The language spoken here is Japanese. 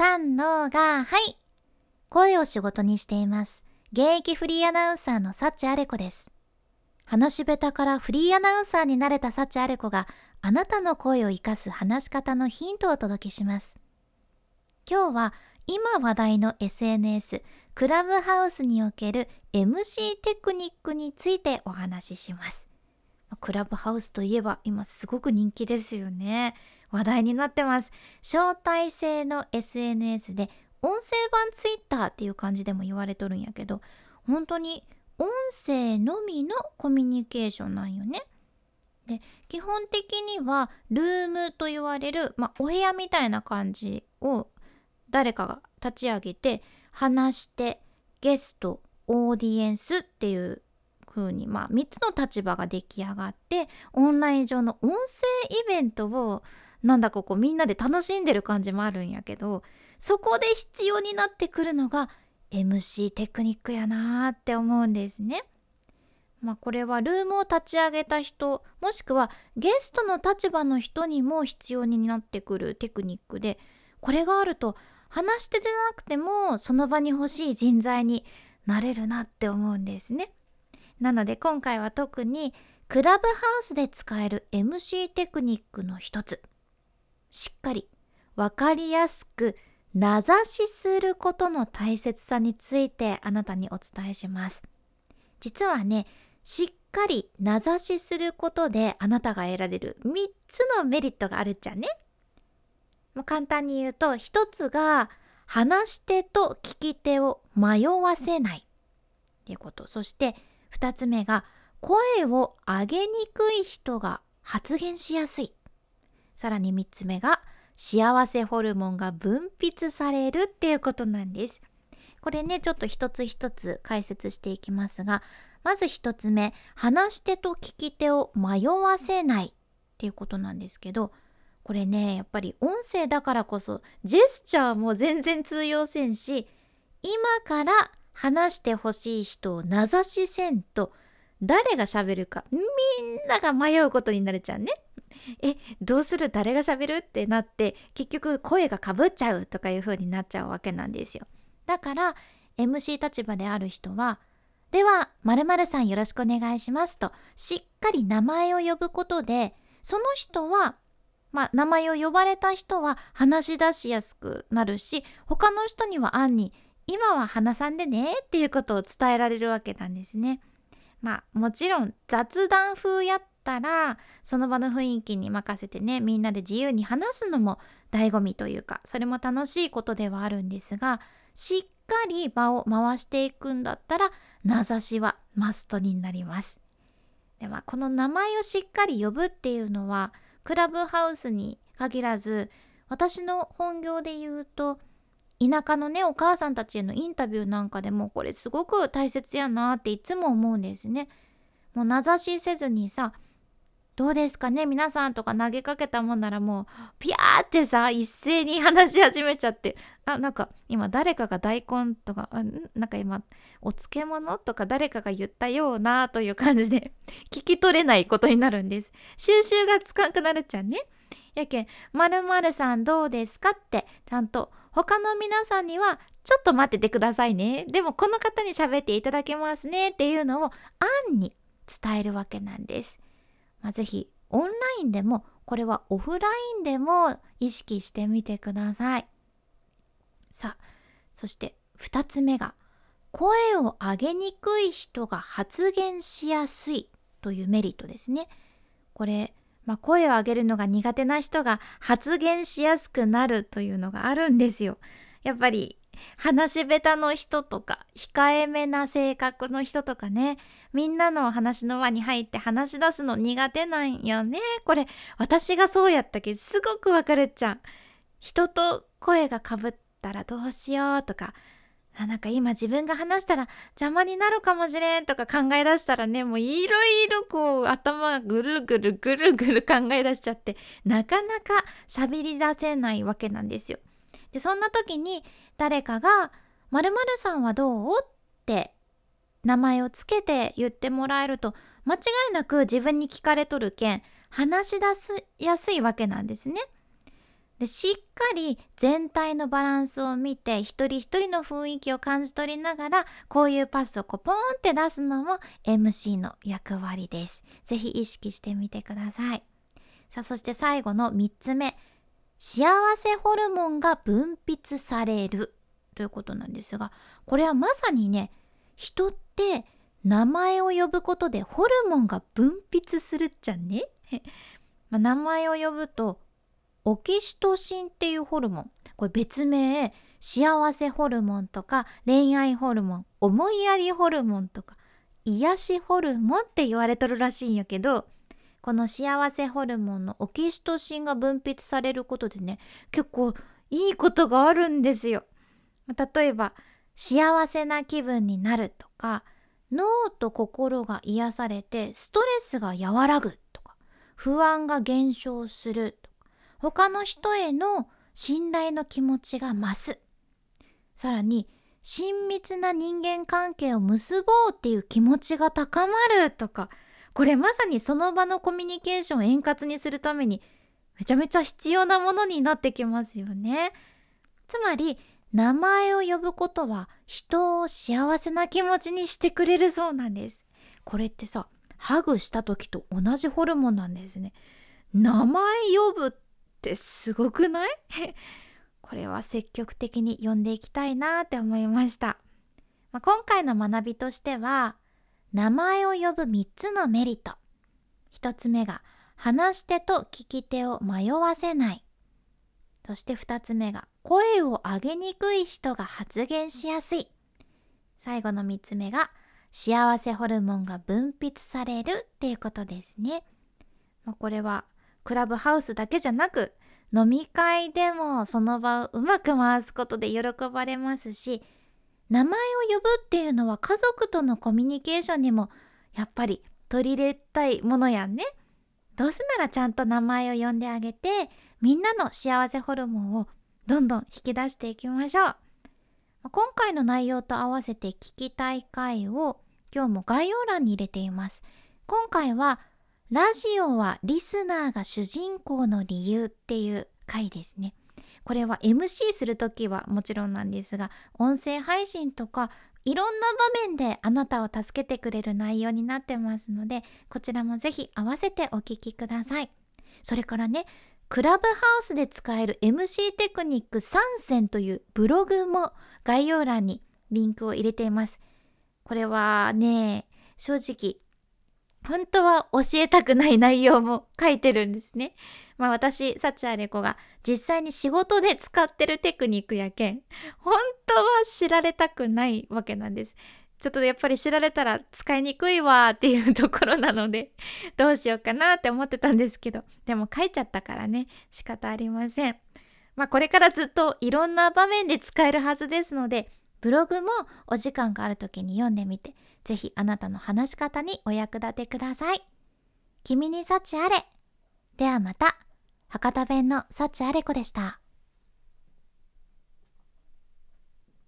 三のが、はい。声を仕事にしています。現役フリーアナウンサーのサチアレコです。話し下手からフリーアナウンサーになれたサチアレコがあなたの声を活かす話し方のヒントをお届けします。今日は今話題の SNS クラブハウスにおける MC テクニックについてお話しします。クラブハウスといえば今すごく人気ですよね。話題になってます。招待制の SNS で音声版 Twitter っていう感じでも言われとるんやけど本当に音声のみのコミュニケーションなんよね。で基本的にはルームと言われる、まあ、お部屋みたいな感じを誰かが立ち上げて話してゲストオーディエンスっていう風にまあ3つの立場が出来上がってオンライン上の音声イベントをなんだかこみんなで楽しんでる感じもあるんやけどそこで必要になってくるのが MC テクニックやなーって思うんですね。まあこれはルームを立ち上げた人もしくはゲストの立場の人にも必要になってくるテクニックでこれがあると話し手じゃなくてもその場に欲しい人材になれるなって思うんですね。なので今回は特にクラブハウスで使える MC テクニックの一つしっかりわかりやすく名指しすることの大切さについてあなたにお伝えします。実はね、しっかり名指しすることであなたが得られる3つのメリットがあるっちゃね。もう簡単に言うと1つが話し手と聞き手を迷わせないっていうこと。そして2つ目が声を上げにくい人が発言しやすい。さらに3つ目が幸せホルモンが分泌されるっていうことなんです。これね、ちょっと一つ一つ解説していきますが、まず一つ目、話し手と聞き手を迷わせないっていうことなんですけど、これね、やっぱり音声だからこそ、ジェスチャーも全然通用せんし、今から話してほしい人を名指しせんと、誰が喋るかみんなが迷うことになれちゃうね。えどうする？誰が喋る？ってなって結局声がかぶっちゃうとかいう風になっちゃうわけなんですよ。だから MC 立場である人は「では〇〇さんよろしくお願いします」としっかり名前を呼ぶことでその人はまあ名前を呼ばれた人は話し出しやすくなるし他の人には暗に今は話さんでねっていうことを伝えられるわけなんですね。まあもちろん雑談風やったらその場の雰囲気に任せてねみんなで自由に話すのも醍醐味というかそれも楽しいことではあるんですがしっかり場を回していくんだったら名指しはマストになります。ではこの名前をしっかり呼ぶっていうのはクラブハウスに限らず私の本業で言うと田舎のねお母さんたちへのインタビューなんかでもこれすごく大切やなっていつも思うんですね。もう名指しせずにさどうですかね皆さんとか投げかけたもんならもうピャーってさ一斉に話し始めちゃってあなんか今誰かが大根とかあなんか今お漬物とか誰かが言ったようなという感じで 聞き取れないことになるんです収集がつかんくなるっちゃねやけん「まるさんどうですか?」ってちゃんと他の皆さんにはちょっと待っててくださいねでもこの方に喋っていただけますねっていうのを案に伝えるわけなんです。まあ、ぜひオンラインでもこれはオフラインでも意識してみてください。さあそして2つ目が声を上げにくい人が発言しやすいというメリットですね。これ、まあ、声を上げるのが苦手な人が発言しやすくなるというのがあるんですよ。やっぱり話し下手の人とか控えめな性格の人とかね。みんなの話の輪に入って話し出すの苦手なんよね。これ私がそうやったけどすごくわかるっちゃう人と声がかぶったらどうしようとか。あなんか今自分が話したら邪魔になるかもしれんとか考え出したらねもういろいろこう頭ぐるぐるぐるぐる考え出しちゃってなかなか喋り出せないわけなんですよ。でそんな時に誰かが「まるさんはどう?」って名前をつけて言ってもらえると間違いなく自分に聞かれとるけん話し出すやすいわけなんですね。でしっかり全体のバランスを見て一人一人の雰囲気を感じ取りながらこういうパスをこうポーンって出すのも MC の役割です。ぜひ意識してみてください。さあそして最後の3つ目幸せホルモンが分泌されるということなんですがこれはまさにね人って名前を呼ぶことでホルモンが分泌するっちゃね。ま、名前を呼ぶとオキシトシンっていうホルモンこれ別名幸せホルモンとか恋愛ホルモン思いやりホルモンとか癒しホルモンって言われとるらしいんやけどこの幸せホルモンのオキシトシンが分泌されることでね結構いいことがあるんですよ。例えば幸せな気分になるとか脳と心が癒されてストレスが和らぐとか不安が減少するとか他の人への信頼の気持ちが増すさらに親密な人間関係を結ぼうっていう気持ちが高まるとかこれまさにその場のコミュニケーションを円滑にするためにめちゃめちゃ必要なものになってきますよね。つまり名前を呼ぶことは人を幸せな気持ちにしてくれるそうなんです。これってさ、ハグした時と同じホルモンなんですね。名前呼ぶってすごくない？これは積極的に呼んでいきたいなって思いました。まあ、今回の学びとしては、名前を呼ぶ3つのメリット。1つ目が、話し手と聞き手を迷わせない。そして2つ目が、声を上げにくい人が発言しやすい。最後の3つ目が、幸せホルモンが分泌されるっていうことですね。まあ、これは、クラブハウスだけじゃなく、飲み会でもその場をうまく回すことで喜ばれますし、名前を呼ぶっていうのは家族とのコミュニケーションにもやっぱり取り入れたいものやんね。どうせならちゃんと名前を呼んであげてみんなの幸せホルモンをどんどん引き出していきましょう。今回の内容と合わせて聞きたい回を今日も概要欄に入れています。今回はラジオはリスナーが主人公の理由っていう回ですね。これは MC する時はもちろんなんですが音声配信とかいろんな場面であなたを助けてくれる内容になってますのでこちらもぜひ合わせてお聞きください。それからねクラブハウスで使える MC テクニック3選というブログも概要欄にリンクを入れています。これはね正直本当は教えたくない内容も書いてるんですね。まあ私、幸あれ子が実際に仕事で使ってるテクニックやけん、本当は知られたくないわけなんです。ちょっとやっぱり知られたら使いにくいわっていうところなので、どうしようかなって思ってたんですけど、でも書いちゃったからね、仕方ありません。まあこれからずっといろんな場面で使えるはずですので、ブログもお時間がある時に読んでみて、ぜひあなたの話し方にお役立てください。君に幸あれ。ではまた。博多弁の幸あれ子でした。